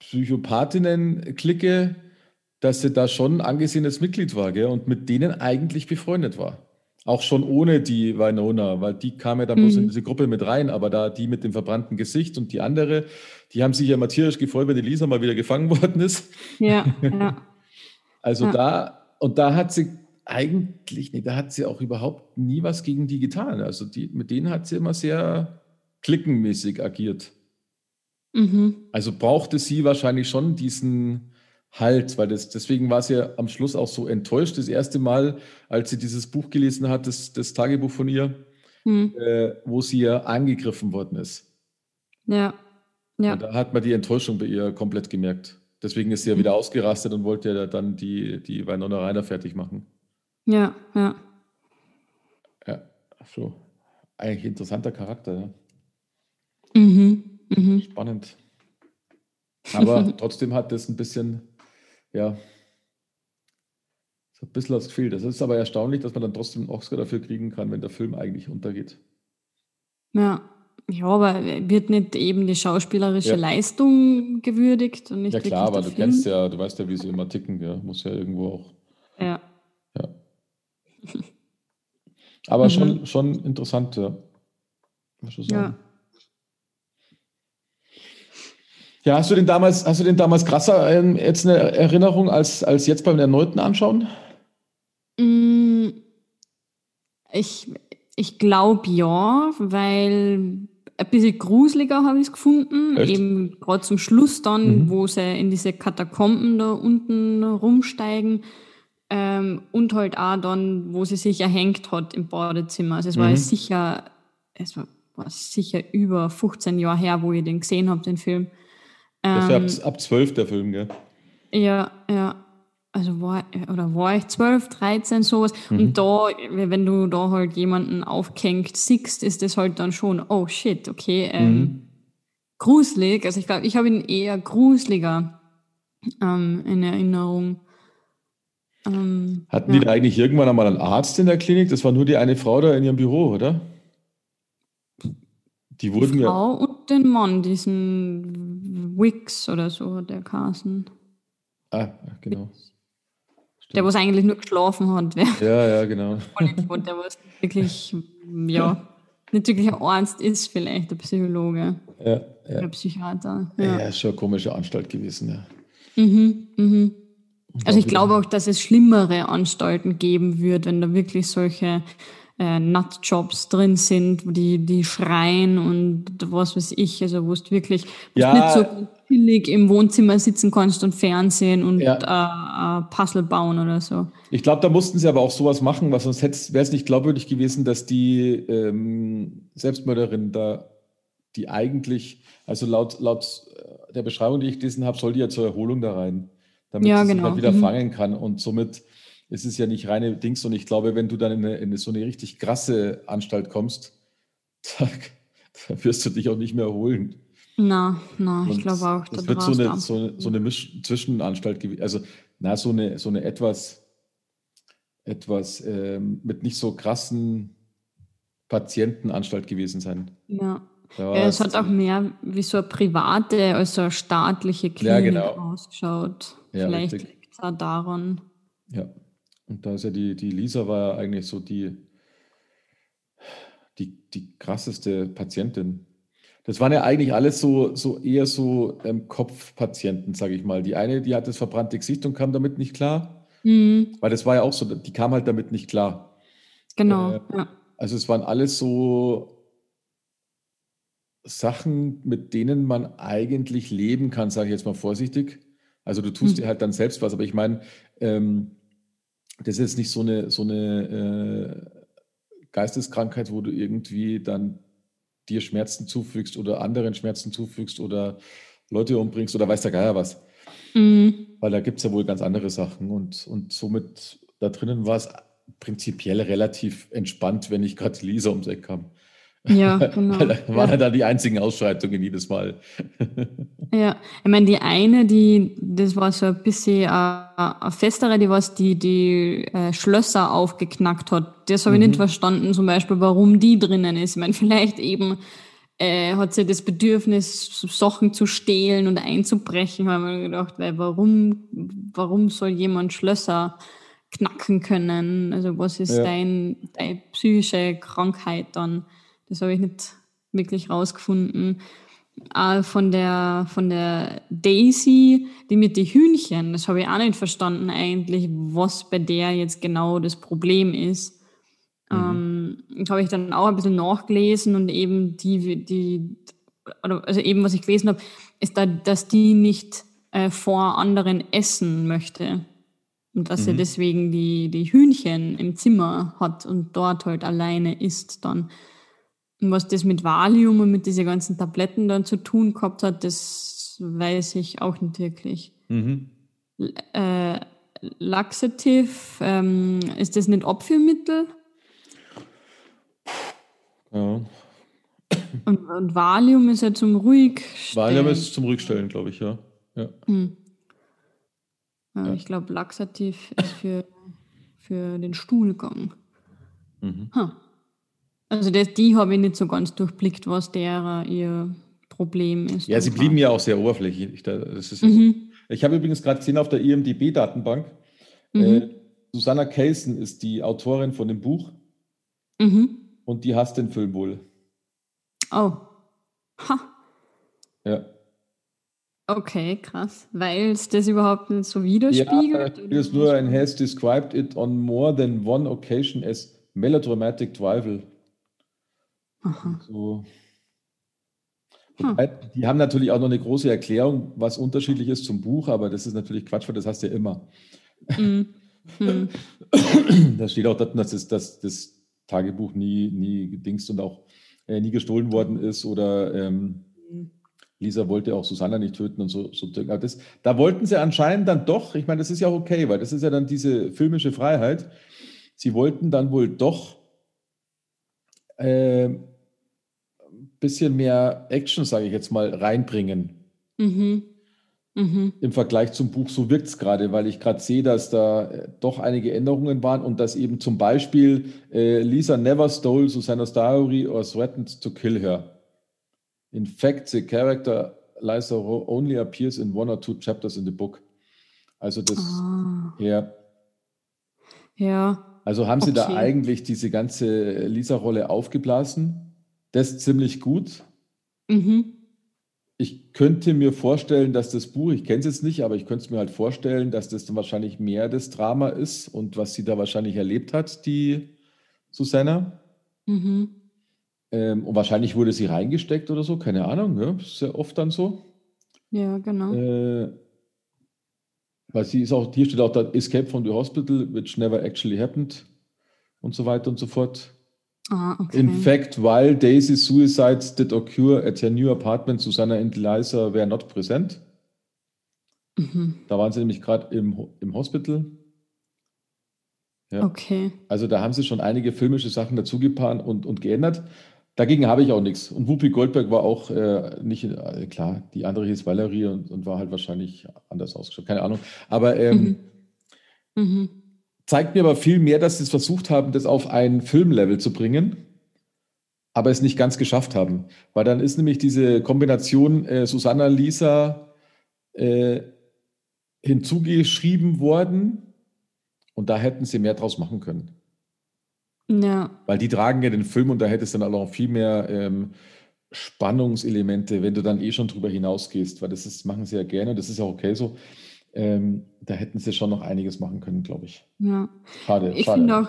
Speaker 1: Psychopathinnen-Clique, dass sie da schon ein angesehenes Mitglied war gell? und mit denen eigentlich befreundet war. Auch schon ohne die Winona, weil die kam ja dann mhm. bloß in mhm. diese Gruppe mit rein, aber da die mit dem verbrannten Gesicht und die andere, die haben sich ja mal tierisch gefreut, wenn Elisa mal wieder gefangen worden ist.
Speaker 2: Ja, ja.
Speaker 1: Also ja. da, und da hat sie eigentlich, nee, da hat sie auch überhaupt nie was gegen die getan. Also die, mit denen hat sie immer sehr klickenmäßig agiert. Mhm. Also brauchte sie wahrscheinlich schon diesen Halt, weil das, deswegen war sie ja am Schluss auch so enttäuscht. Das erste Mal, als sie dieses Buch gelesen hat, das, das Tagebuch von ihr, mhm. äh, wo sie ja angegriffen worden ist.
Speaker 2: Ja. Ja.
Speaker 1: Und da hat man die Enttäuschung bei ihr komplett gemerkt. Deswegen ist sie ja mhm. wieder ausgerastet und wollte ja dann die, die Weinona Reiner fertig machen.
Speaker 2: Ja, ja.
Speaker 1: Ja, so. Eigentlich interessanter Charakter, ja.
Speaker 2: Mhm. Mhm.
Speaker 1: Spannend. Aber trotzdem hat das ein bisschen ja, so ein bisschen was gefehlt. Das ist aber erstaunlich, dass man dann trotzdem einen Oscar dafür kriegen kann, wenn der Film eigentlich untergeht.
Speaker 2: Ja, ja, aber wird nicht eben die schauspielerische ja. Leistung gewürdigt und nicht
Speaker 1: Ja klar, aber du Film? kennst ja, du weißt ja, wie sie immer ticken, ja. Muss ja irgendwo auch.
Speaker 2: Ja.
Speaker 1: Ja. Aber mhm. schon, schon interessant, ja. Ja. Ja, hast du den damals, hast du den damals krasser ähm, jetzt eine Erinnerung als, als jetzt beim erneuten Anschauen?
Speaker 2: Mm, ich, ich glaube ja, weil ein bisschen gruseliger habe ich es gefunden. Echt? Eben gerade zum Schluss dann, mhm. wo sie in diese Katakomben da unten rumsteigen. Ähm, und halt auch dann, wo sie sich erhängt hat im Badezimmer. Also es mhm. war sicher, es war, war sicher über 15 Jahre her, wo ich den gesehen habe, den Film.
Speaker 1: Das wäre ab, ähm, ab 12 der Film, gell?
Speaker 2: Ja, ja. Also war, oder war ich 12, 13, sowas. Mhm. Und da, wenn du da halt jemanden aufgehängt siehst, ist das halt dann schon, oh shit, okay, ähm, mhm. gruselig. Also ich glaube, ich habe ihn eher gruseliger ähm, in Erinnerung.
Speaker 1: Ähm, Hatten ja. die da eigentlich irgendwann einmal einen Arzt in der Klinik? Das war nur die eine Frau da in ihrem Büro, oder? Die wurden
Speaker 2: die
Speaker 1: Frau
Speaker 2: ja. und den Mann, diesen Wix oder so, der Carsten.
Speaker 1: Ah, genau.
Speaker 2: Stimmt. Der, was eigentlich nur geschlafen hat.
Speaker 1: Ja, ja, genau.
Speaker 2: der, was wirklich, ja, nicht wirklich ein Arzt ist, vielleicht ein Psychologe.
Speaker 1: Ja,
Speaker 2: ja. Ein Psychiater.
Speaker 1: Ja. ja, ist schon eine komische Anstalt gewesen,
Speaker 2: ja. Mhm, mhm. Also ich glaube auch, dass es schlimmere Anstalten geben wird, wenn da wirklich solche äh, Nutjobs drin sind, die, die schreien und was weiß ich, also wo du wirklich ja. nicht so billig im Wohnzimmer sitzen kannst und Fernsehen und ja. äh, äh, Puzzle bauen oder so.
Speaker 1: Ich glaube, da mussten sie aber auch sowas machen, was sonst wäre es nicht glaubwürdig gewesen, dass die ähm, Selbstmörderin da, die eigentlich, also laut, laut äh, der Beschreibung, die ich gelesen habe, soll die ja zur Erholung da rein, damit ja, sie genau. sich halt wieder mhm. fangen kann und somit es ist ja nicht reine Dings. Und ich glaube, wenn du dann in, eine, in so eine richtig krasse Anstalt kommst, da, da wirst du dich auch nicht mehr erholen.
Speaker 2: Na, na, ich glaube auch.
Speaker 1: Das wird so eine, so, so eine Misch Zwischenanstalt gewesen. Also, na, so eine, so eine etwas, etwas ähm, mit nicht so krassen Patientenanstalt gewesen sein.
Speaker 2: Ja. ja es hat auch mehr wie so eine private als so eine staatliche Klinik ja, genau. ausgeschaut. Ja, Vielleicht liegt es auch daran.
Speaker 1: Ja. Und da ist ja die, die Lisa war ja eigentlich so die, die, die krasseste Patientin. Das waren ja eigentlich alles so, so eher so ähm, Kopfpatienten, sage ich mal. Die eine, die hat das verbrannte Gesicht und kam damit nicht klar. Mhm. Weil das war ja auch so, die kam halt damit nicht klar.
Speaker 2: Genau. Äh, ja.
Speaker 1: Also es waren alles so Sachen, mit denen man eigentlich leben kann, sage ich jetzt mal vorsichtig. Also du tust mhm. dir halt dann selbst was, aber ich meine, ähm, das ist jetzt nicht so eine, so eine äh, Geisteskrankheit, wo du irgendwie dann dir Schmerzen zufügst oder anderen Schmerzen zufügst oder Leute umbringst oder weiß der Geier was. Mhm. Weil da gibt es ja wohl ganz andere Sachen und, und somit da drinnen war es prinzipiell relativ entspannt, wenn ich gerade Lisa ums Eck kam.
Speaker 2: Ja, genau.
Speaker 1: Weil da waren ja. dann die einzigen Ausschreitungen jedes Mal.
Speaker 2: ja, ich meine, die eine, die, das war so ein bisschen äh, eine festere, die was die, die äh, Schlösser aufgeknackt hat. Das habe ich mhm. nicht verstanden, zum Beispiel, warum die drinnen ist. Ich meine, vielleicht eben äh, hat sie das Bedürfnis, Sachen zu stehlen und einzubrechen, haben wir gedacht, weil warum, warum soll jemand Schlösser knacken können? Also was ist ja. dein, deine psychische Krankheit dann? Das habe ich nicht wirklich rausgefunden. Äh, von der, von der Daisy, die mit den Hühnchen, das habe ich auch nicht verstanden eigentlich, was bei der jetzt genau das Problem ist. Mhm. Ähm, habe ich dann auch ein bisschen nachgelesen und eben die, die, also eben was ich gelesen habe, ist da, dass die nicht äh, vor anderen essen möchte. Und dass mhm. er deswegen die, die Hühnchen im Zimmer hat und dort halt alleine isst dann. Und was das mit Valium und mit diesen ganzen Tabletten dann zu tun gehabt hat, das weiß ich auch nicht wirklich. Mhm. Äh, Laxativ, ähm, ist das nicht Abführmittel?
Speaker 1: Ja.
Speaker 2: Und, und, Valium ist ja zum Ruhigstellen.
Speaker 1: Valium ist zum Ruhigstellen, glaube ich, ja. Ja.
Speaker 2: Hm. ja, ja. Ich glaube, Laxativ ist für, für den Stuhlgang. Mhm. Huh. Also das, die habe ich nicht so ganz durchblickt, was der ihr Problem ist.
Speaker 1: Ja, sie blieben ja auch sehr oberflächlich. Ist mhm. Ich habe übrigens gerade gesehen auf der IMDB-Datenbank, mhm. äh, Susanna Kaysen ist die Autorin von dem Buch mhm. und die hasst den Film wohl.
Speaker 2: Oh. Ha.
Speaker 1: Ja.
Speaker 2: Okay, krass. Weil es das überhaupt nicht so widerspiegelt?
Speaker 1: Ja, ist nur ein has described it on more than one occasion as melodramatic drivel. So. Hm. Die haben natürlich auch noch eine große Erklärung, was unterschiedlich ist zum Buch, aber das ist natürlich Quatsch, weil das hast du ja immer. Mhm. Hm. Da steht auch dass das, dass das Tagebuch nie, nie gedingst und auch äh, nie gestohlen worden ist oder ähm, mhm. Lisa wollte auch Susanna nicht töten und so. so aber das, da wollten sie anscheinend dann doch, ich meine, das ist ja auch okay, weil das ist ja dann diese filmische Freiheit. Sie wollten dann wohl doch äh, bisschen mehr Action, sage ich jetzt mal, reinbringen. Mhm. Mhm. Im Vergleich zum Buch, so wirkt es gerade, weil ich gerade sehe, dass da äh, doch einige Änderungen waren und dass eben zum Beispiel äh, Lisa never stole Susanna's diary or threatened to kill her. In fact, the character Lisa only appears in one or two chapters in the book. Also das, ah. ja.
Speaker 2: Ja.
Speaker 1: Also haben sie okay. da eigentlich diese ganze Lisa-Rolle aufgeblasen. Das ziemlich gut. Mhm. Ich könnte mir vorstellen, dass das Buch, ich kenne es jetzt nicht, aber ich könnte es mir halt vorstellen, dass das dann wahrscheinlich mehr das Drama ist und was sie da wahrscheinlich erlebt hat, die Susanna. Mhm. Ähm, und wahrscheinlich wurde sie reingesteckt oder so, keine Ahnung. Ja, ist ja oft dann so.
Speaker 2: Ja, genau. Äh,
Speaker 1: weil sie ist auch, hier steht auch da, Escape from the Hospital, which never actually happened und so weiter und so fort.
Speaker 2: Ah, okay.
Speaker 1: In fact, while Daisy's suicides did occur at her new apartment, Susanna and Eliza were not present. Mhm. Da waren sie nämlich gerade im, im Hospital.
Speaker 2: Ja. Okay.
Speaker 1: Also da haben sie schon einige filmische Sachen dazugetan und, und geändert. Dagegen habe ich auch nichts. Und Whoopi Goldberg war auch äh, nicht, äh, klar, die andere hieß Valerie und, und, war halt wahrscheinlich anders ausgestattet, keine Ahnung. Aber ähm, mhm. Mhm. Zeigt mir aber viel mehr, dass sie es versucht haben, das auf ein Filmlevel zu bringen, aber es nicht ganz geschafft haben. Weil dann ist nämlich diese Kombination äh, Susanna Lisa äh, hinzugeschrieben worden und da hätten sie mehr draus machen können.
Speaker 2: Ja.
Speaker 1: Weil die tragen ja den Film und da hättest du dann auch noch viel mehr ähm, Spannungselemente, wenn du dann eh schon drüber hinausgehst, weil das ist, machen sie ja gerne, das ist ja okay so. Ähm, da hätten sie schon noch einiges machen können, glaube ich.
Speaker 2: Ja.
Speaker 1: Schade.
Speaker 2: Ich finde auch,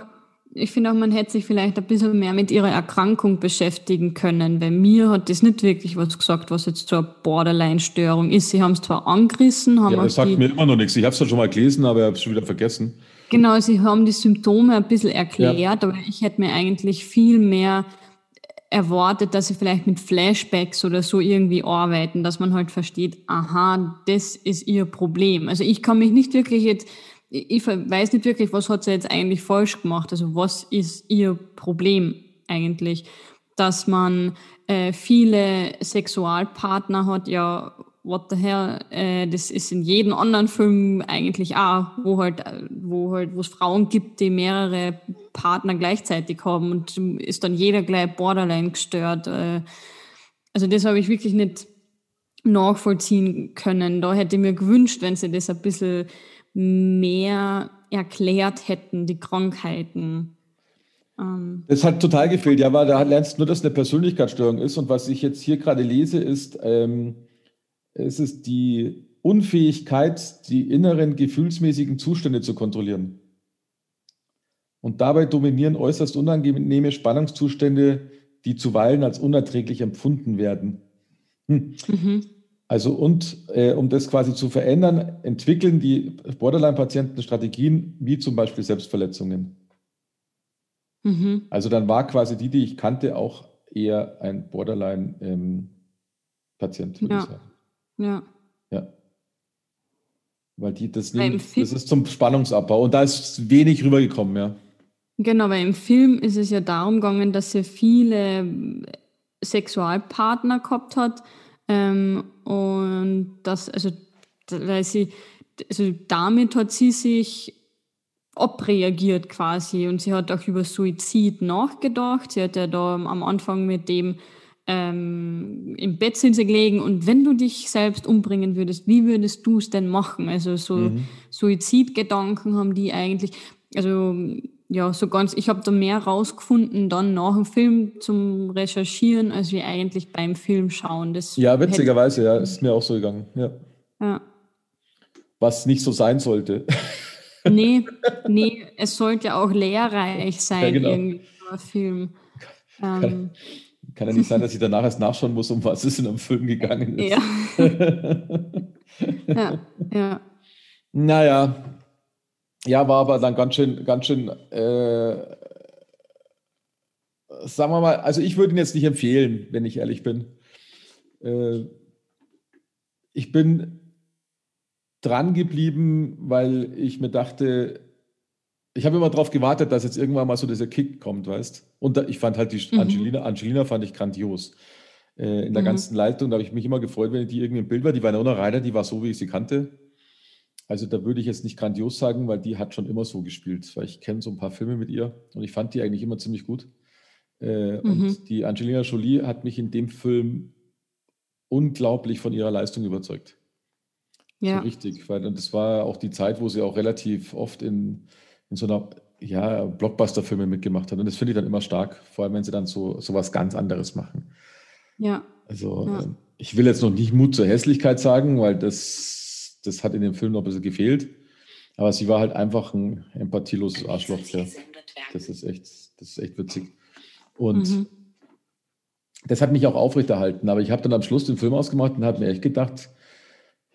Speaker 2: ich finde auch, man hätte sich vielleicht ein bisschen mehr mit ihrer Erkrankung beschäftigen können, weil mir hat das nicht wirklich was gesagt, was jetzt so eine Borderline-Störung ist. Sie haben es zwar angerissen, haben
Speaker 1: ja, das sagt mir immer noch nichts. Ich habe es ja schon mal gelesen, aber ich habe es schon wieder vergessen.
Speaker 2: Genau, Sie haben die Symptome ein bisschen erklärt, ja. aber ich hätte mir eigentlich viel mehr erwartet, dass Sie vielleicht mit Flashbacks oder so irgendwie arbeiten, dass man halt versteht, aha, das ist Ihr Problem. Also ich kann mich nicht wirklich jetzt ich weiß nicht wirklich, was hat sie jetzt eigentlich falsch gemacht. Also was ist ihr Problem eigentlich? Dass man äh, viele Sexualpartner hat, ja, what the hell, äh, das ist in jedem anderen Film eigentlich auch, wo halt, wo halt, wo es Frauen gibt, die mehrere Partner gleichzeitig haben und ist dann jeder gleich borderline gestört. Äh, also das habe ich wirklich nicht nachvollziehen können. Da hätte ich mir gewünscht, wenn sie das ein bisschen mehr erklärt hätten, die Krankheiten.
Speaker 1: Ähm. Das hat total gefehlt, ja, weil da lernst du nur, dass es eine Persönlichkeitsstörung ist. Und was ich jetzt hier gerade lese, ist, ähm, es ist die Unfähigkeit, die inneren gefühlsmäßigen Zustände zu kontrollieren. Und dabei dominieren äußerst unangenehme Spannungszustände, die zuweilen als unerträglich empfunden werden. Hm. Mhm. Also und äh, um das quasi zu verändern, entwickeln die Borderline-Patienten Strategien wie zum Beispiel Selbstverletzungen. Mhm. Also dann war quasi die, die ich kannte, auch eher ein Borderline-Patient,
Speaker 2: ähm, ja. Ja.
Speaker 1: Ja. Weil die, das, nimmt, das ist zum Spannungsabbau und da ist wenig rübergekommen, ja.
Speaker 2: Genau, weil im Film ist es ja darum gegangen, dass sie viele Sexualpartner gehabt hat ähm, und das, also, weil sie, also damit hat sie sich abreagiert quasi und sie hat auch über Suizid nachgedacht. Sie hat ja da am Anfang mit dem ähm, im Bett sind sie gelegen und wenn du dich selbst umbringen würdest, wie würdest du es denn machen? Also so mhm. Suizidgedanken haben die eigentlich, also ja, so ganz, ich habe da mehr rausgefunden dann nach dem Film zum Recherchieren, als wir eigentlich beim Film schauen. Das
Speaker 1: ja, witzigerweise, ja, ist mir auch so gegangen. Ja. ja. Was nicht so sein sollte.
Speaker 2: Nee, nee, es sollte auch lehrreich sein, ja, genau. irgendwie, Film.
Speaker 1: Ähm, kann ja nicht sein, dass ich danach erst nachschauen muss, um was es in einem Film gegangen ist.
Speaker 2: Ja. ja, ja.
Speaker 1: Naja. Ja, war aber dann ganz schön, ganz schön, äh, sagen wir mal, also ich würde ihn jetzt nicht empfehlen, wenn ich ehrlich bin. Äh, ich bin dran geblieben, weil ich mir dachte, ich habe immer darauf gewartet, dass jetzt irgendwann mal so dieser Kick kommt, weißt Und da, ich fand halt die mhm. Angelina, Angelina fand ich grandios. Äh, in der mhm. ganzen Leitung, da habe ich mich immer gefreut, wenn die irgendwie im Bild war. Die Winona Ryder, die war so, wie ich sie kannte. Also da würde ich jetzt nicht grandios sagen, weil die hat schon immer so gespielt, weil ich kenne so ein paar Filme mit ihr und ich fand die eigentlich immer ziemlich gut. Äh, mhm. Und die Angelina Jolie hat mich in dem Film unglaublich von ihrer Leistung überzeugt. Ja. So richtig, weil und das war auch die Zeit, wo sie auch relativ oft in in so einer ja, Blockbuster-Filme mitgemacht hat. Und das finde ich dann immer stark, vor allem wenn sie dann so, so was ganz anderes machen.
Speaker 2: Ja.
Speaker 1: Also ja. Ähm, ich will jetzt noch nicht Mut zur Hässlichkeit sagen, weil das, das hat in dem Film noch ein bisschen gefehlt. Aber sie war halt einfach ein empathieloses Arschloch. Ja. Das ist echt, das ist echt witzig. Und mhm. das hat mich auch aufrechterhalten. Aber ich habe dann am Schluss den Film ausgemacht und habe mir echt gedacht,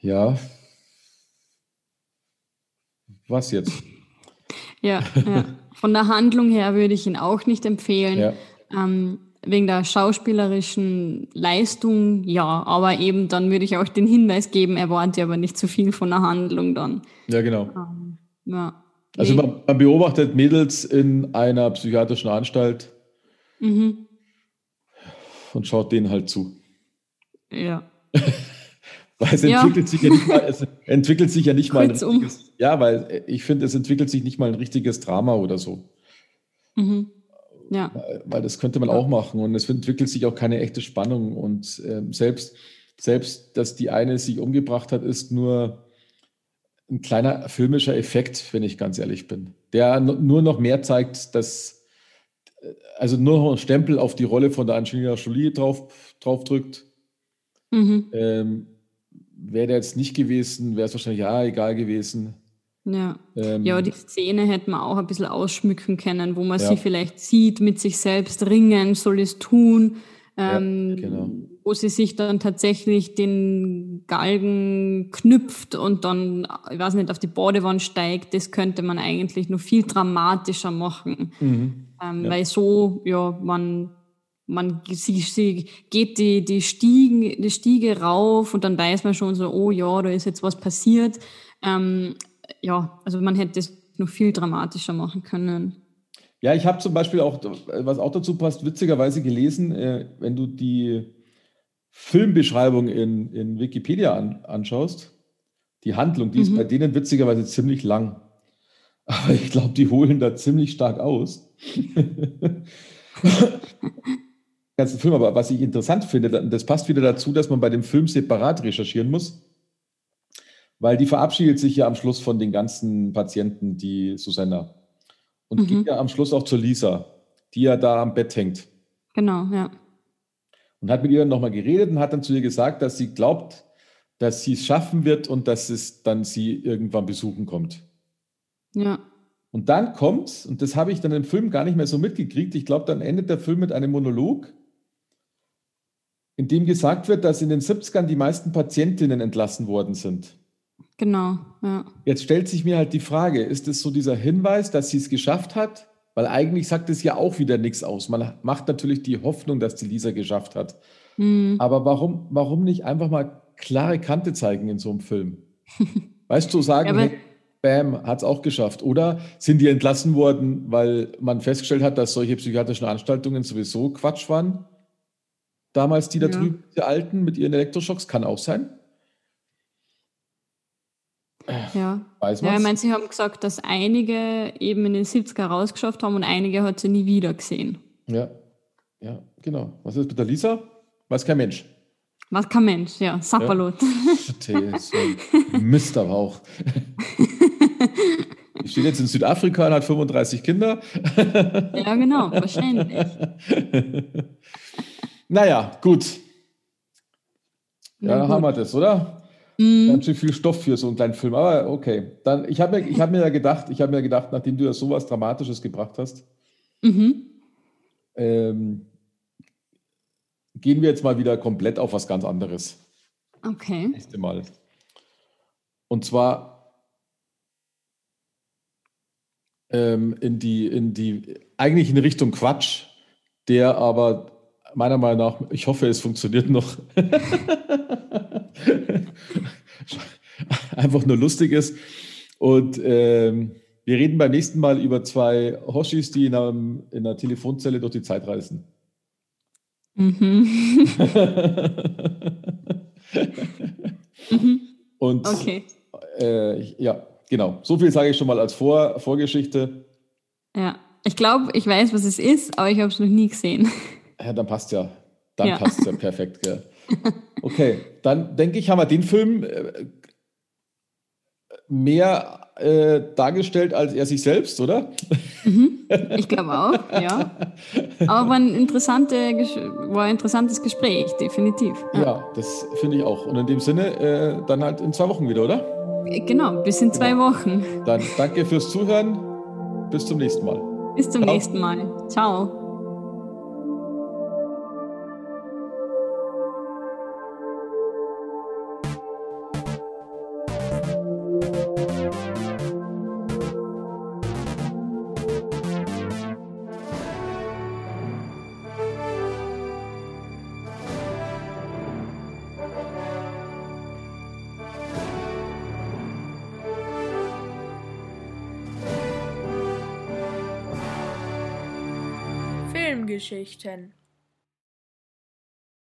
Speaker 1: ja, was jetzt?
Speaker 2: Ja, ja. Von der Handlung her würde ich ihn auch nicht empfehlen. Ja. Ähm, wegen der schauspielerischen Leistung, ja, aber eben dann würde ich auch den Hinweis geben, erwarte aber nicht zu viel von der Handlung dann.
Speaker 1: Ja, genau. Ähm, ja. Also man, man, beobachtet Mädels in einer psychiatrischen Anstalt mhm. und schaut denen halt zu.
Speaker 2: Ja.
Speaker 1: Weil es ja. entwickelt sich ja nicht es entwickelt sich ja nicht mal ein richtiges, ja, weil ich finde, es entwickelt sich nicht mal ein richtiges Drama oder so.
Speaker 2: Mhm. Ja.
Speaker 1: Weil das könnte man auch machen und es entwickelt sich auch keine echte Spannung und ähm, selbst, selbst, dass die eine sich umgebracht hat, ist nur ein kleiner filmischer Effekt, wenn ich ganz ehrlich bin, der nur noch mehr zeigt, dass also nur noch ein Stempel auf die Rolle von der Angelina Jolie drauf, drauf drückt. Mhm. Ähm, wäre der jetzt nicht gewesen, wäre es wahrscheinlich ja egal gewesen.
Speaker 2: Ja. Ähm, ja, die Szene hätte man auch ein bisschen ausschmücken können, wo man ja. sie vielleicht sieht, mit sich selbst ringen, soll es tun, ähm, ja, genau. wo sie sich dann tatsächlich den Galgen knüpft und dann, ich weiß nicht, auf die Badewand steigt. Das könnte man eigentlich noch viel dramatischer machen. Mhm. Ähm, ja. Weil so, ja, man man sie, sie geht die, die, Stiegen, die Stiege rauf und dann weiß man schon so, oh ja, da ist jetzt was passiert. Ähm, ja, also man hätte es noch viel dramatischer machen können.
Speaker 1: Ja, ich habe zum Beispiel auch, was auch dazu passt, witzigerweise gelesen, äh, wenn du die Filmbeschreibung in, in Wikipedia an, anschaust, die Handlung, die mhm. ist bei denen witzigerweise ziemlich lang. Aber ich glaube, die holen da ziemlich stark aus. ganzen Film, aber was ich interessant finde, das passt wieder dazu, dass man bei dem Film separat recherchieren muss, weil die verabschiedet sich ja am Schluss von den ganzen Patienten, die Susanna, und mhm. geht ja am Schluss auch zur Lisa, die ja da am Bett hängt.
Speaker 2: Genau, ja.
Speaker 1: Und hat mit ihr dann nochmal geredet und hat dann zu ihr gesagt, dass sie glaubt, dass sie es schaffen wird und dass es dann sie irgendwann besuchen kommt.
Speaker 2: Ja.
Speaker 1: Und dann kommt, und das habe ich dann im Film gar nicht mehr so mitgekriegt, ich glaube, dann endet der Film mit einem Monolog, in dem gesagt wird, dass in den 70ern die meisten Patientinnen entlassen worden sind.
Speaker 2: Genau, ja.
Speaker 1: Jetzt stellt sich mir halt die Frage, ist es so dieser Hinweis, dass sie es geschafft hat? Weil eigentlich sagt es ja auch wieder nichts aus. Man macht natürlich die Hoffnung, dass die Lisa geschafft hat. Mhm. Aber warum, warum nicht einfach mal klare Kante zeigen in so einem Film? weißt du, sagen, ja, hey, bam, hat es auch geschafft. Oder sind die entlassen worden, weil man festgestellt hat, dass solche psychiatrischen Anstaltungen sowieso Quatsch waren? Damals, die da ja. drüben, die Alten mit ihren Elektroschocks, kann auch sein.
Speaker 2: Ja. Weiß ja, ich meine, sie haben gesagt, dass einige eben in den 70er rausgeschafft haben und einige hat sie nie wieder gesehen.
Speaker 1: Ja, ja, genau. Was ist mit der Lisa? Weiß kein Mensch.
Speaker 2: Was kein Mensch, ja. Sapperlot.
Speaker 1: Ja. so Mist aber auch. Ich stehe jetzt in Südafrika und hat 35 Kinder.
Speaker 2: Ja, genau, wahrscheinlich.
Speaker 1: Naja, gut. Ja, dann haben wir das, oder? Mhm. Ganz schön viel Stoff für so einen kleinen Film. Aber okay. Dann, ich habe mir, hab mir ja gedacht, ich habe mir gedacht, nachdem du ja sowas Dramatisches gebracht hast, mhm. ähm, gehen wir jetzt mal wieder komplett auf was ganz anderes.
Speaker 2: Okay.
Speaker 1: Nächste Mal. Und zwar ähm, in die, in die, eigentlich in Richtung Quatsch, der aber meiner Meinung nach, ich hoffe, es funktioniert noch. Einfach nur lustig ist. Und ähm, wir reden beim nächsten Mal über zwei Hoshis, die in, einem, in einer Telefonzelle durch die Zeit reisen. Mhm. mhm. Und okay. Äh, ja, genau. So viel sage ich schon mal als Vor Vorgeschichte.
Speaker 2: Ja, ich glaube, ich weiß, was es ist, aber ich habe es noch nie gesehen.
Speaker 1: Ja, dann passt ja. Dann ja. passt ja perfekt. Gell. Okay, dann denke ich, haben wir den Film äh, mehr äh, dargestellt als er sich selbst, oder?
Speaker 2: Mhm, ich glaube auch, ja. Aber war ein, interessante, war ein interessantes Gespräch, definitiv.
Speaker 1: Ja, ja das finde ich auch. Und in dem Sinne, äh, dann halt in zwei Wochen wieder, oder?
Speaker 2: Genau, bis in zwei genau. Wochen.
Speaker 1: Dann danke fürs Zuhören. Bis zum nächsten Mal.
Speaker 2: Bis zum Ciao. nächsten Mal. Ciao.
Speaker 3: Geschichten